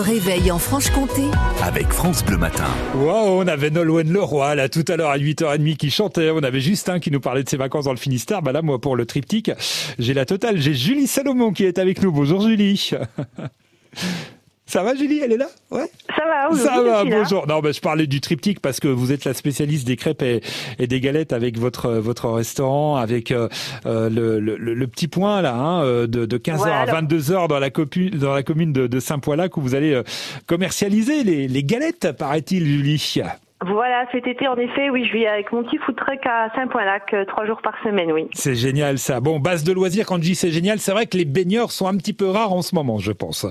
Réveil en Franche-Comté avec France Bleu Matin. Wow, on avait Nolwenn Leroy là tout à l'heure à 8h30 qui chantait, on avait Justin qui nous parlait de ses vacances dans le Finistère. Bah là moi pour le triptyque, j'ai la totale, j'ai Julie Salomon qui est avec nous. Bonjour Julie. Ça va Julie, elle est là? Ouais. Ça va, Ça va, bonjour. Non, je parlais du triptyque parce que vous êtes la spécialiste des crêpes et, des galettes avec votre votre restaurant, avec euh, euh, le, le, petit point là, hein, euh, de, de 15h à 22h dans la, dans la commune de, de Saint-Poilac où vous allez commercialiser les, les galettes, paraît-il, Julie. Voilà, cet été, en effet, oui, je vis avec mon petit food truck à Saint-Point-Lac, euh, trois jours par semaine, oui. C'est génial, ça. Bon, base de loisirs, quand je dis c'est génial, c'est vrai que les baigneurs sont un petit peu rares en ce moment, je pense.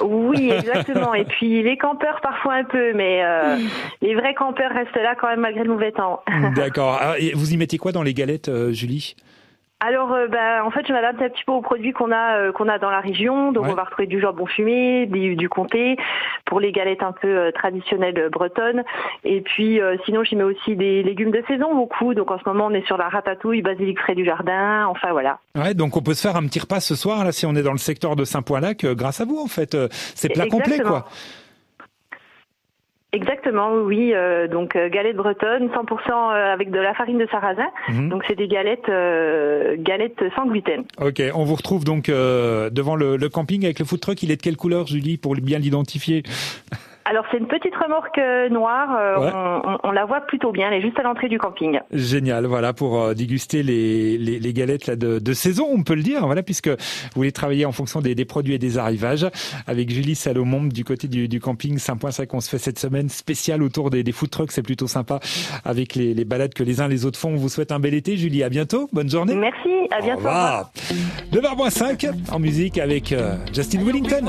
Oui, exactement. Et puis, les campeurs, parfois un peu, mais euh, les vrais campeurs restent là quand même malgré le mauvais temps. D'accord. Ah, vous y mettez quoi dans les galettes, euh, Julie? Alors, euh, bah, en fait, je m'adapte un petit peu aux produits qu'on a euh, qu'on a dans la région. Donc, on va retrouver du jambon fumé, du, comté, pour les galettes un peu euh, traditionnelles bretonnes. Et puis, sinon, j'y mets aussi des légumes de saison beaucoup. Donc, en ce moment, on est sur la ratatouille, basilic frais du jardin. Enfin, voilà. Ouais, donc on peut se faire un petit repas ce soir là, si on est dans le secteur de Saint-Point-Lac, grâce à vous, en fait. C'est plat complet, quoi. Exactement, oui. Euh, donc euh, galette bretonne, 100% euh, avec de la farine de sarrasin. Mhm. Donc c'est des galettes, galettes sans gluten. Ok, on vous retrouve donc devant le, le, camping avec le food truck. Il est de quelle couleur, Julie, pour bien l'identifier? Alors c'est une petite remorque euh, noire, euh, on, la voit plutôt bien, elle est juste à l'entrée du camping. Génial, voilà pour euh, déguster les, les, galettes là, de, de, saison, on peut le dire, voilà puisque vous voulez travailler en fonction des, des produits et des arrivages avec Julie Salomon du côté du, du camping Saint-Point-Sac. On se fait cette semaine spéciale autour des, des food trucks, c'est plutôt sympa avec les, les, balades que les uns les autres font. On vous souhaite un bel été, Julie. À bientôt, bonne journée. Merci, à bientôt. 9h5 en musique avec Justin Wellington.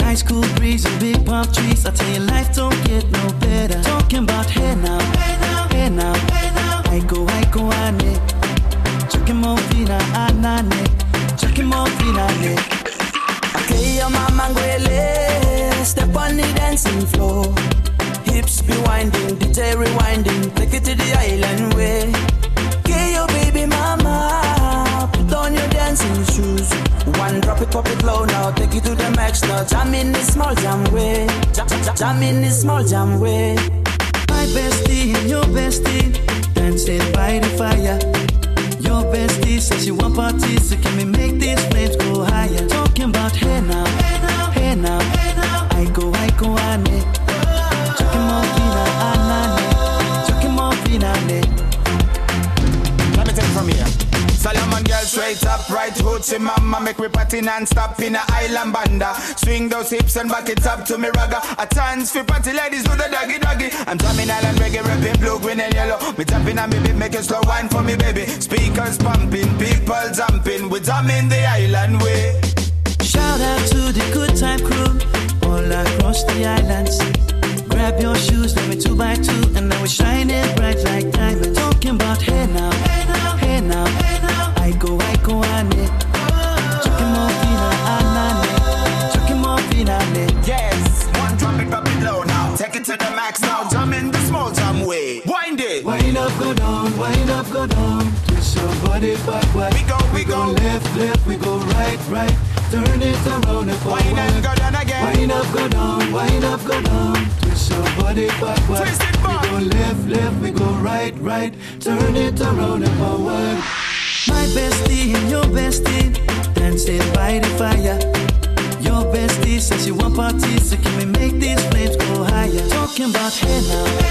Nice cool breeze and big palm trees. I tell you, life don't get no better. Talking about hey now, hey now, hey now, hey now. I go, I go, ane. Chucking more fina, anane. Chucking more fina, ne. Okay, your mama ngwele. Step on the dancing floor. Hips be winding, DJ rewinding. Take it to the island way. Drop it, pop it low now, take it to the max now. Jam in this small jam way, jam, jam, jam in this small jam way. My bestie and your bestie dancing by the fire. Your bestie says she want parties, so hoochie mama Make me party non-stop in a island banda. Swing those hips and back it up to me ragga. A chance for party ladies do the doggy doggy. I'm drumming island reggae, rapping blue, green and yellow. Me tapping on me beat, making slow wine for me baby. Speakers pumping, people jumping. We drumming the island way. Shout out to the good time crew All across the islands. Grab your shoes, let me two by two And now we're shining bright like diamonds. Talking about hey now, to the max now jump in the small jam way. Wind it. Wind up go down wind up go down. Twist your body backward we go we, we go, go. left left we go right right. Turn it around and forward. Wind up go down again. Wind up go down wind up go down. Twist your body backward twist it back. we go left left we go right right. Turn it around and forward. My bestie and your bestie dancing by the fire. Your bestie says you want parties, so can we 那天那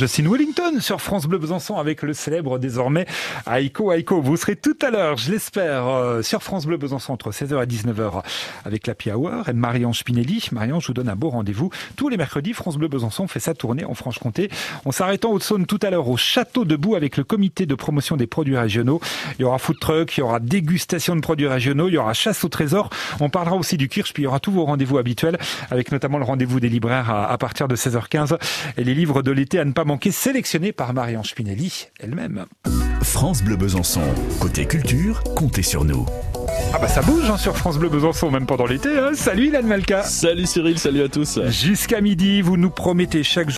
Justin Wellington sur France Bleu Besançon avec le célèbre désormais Aiko Aiko. Vous serez tout à l'heure, je l'espère, euh, sur France Bleu Besançon entre 16h et 19h avec la Hour et Marianne Spinelli. Marianne, je vous donne un beau rendez-vous. Tous les mercredis, France Bleu Besançon fait sa tournée en Franche-Comté. On s'arrête en Haute-Saône tout à l'heure au Château de Boue avec le comité de promotion des produits régionaux. Il y aura food truck, il y aura dégustation de produits régionaux, il y aura chasse au trésor. On parlera aussi du kirsch, puis il y aura tous vos rendez-vous habituels avec notamment le rendez-vous des libraires à, à partir de 16h15 et les livres de l'été à ne pas manquer sélectionnés par Marianne Spinelli elle-même. France Bleu Besançon. Côté culture, comptez sur nous. Ah bah ça bouge hein, sur France Bleu Besançon, même pendant l'été. Hein. Salut Ilan Malka Salut Cyril, salut à tous Jusqu'à midi, vous nous promettez chaque jour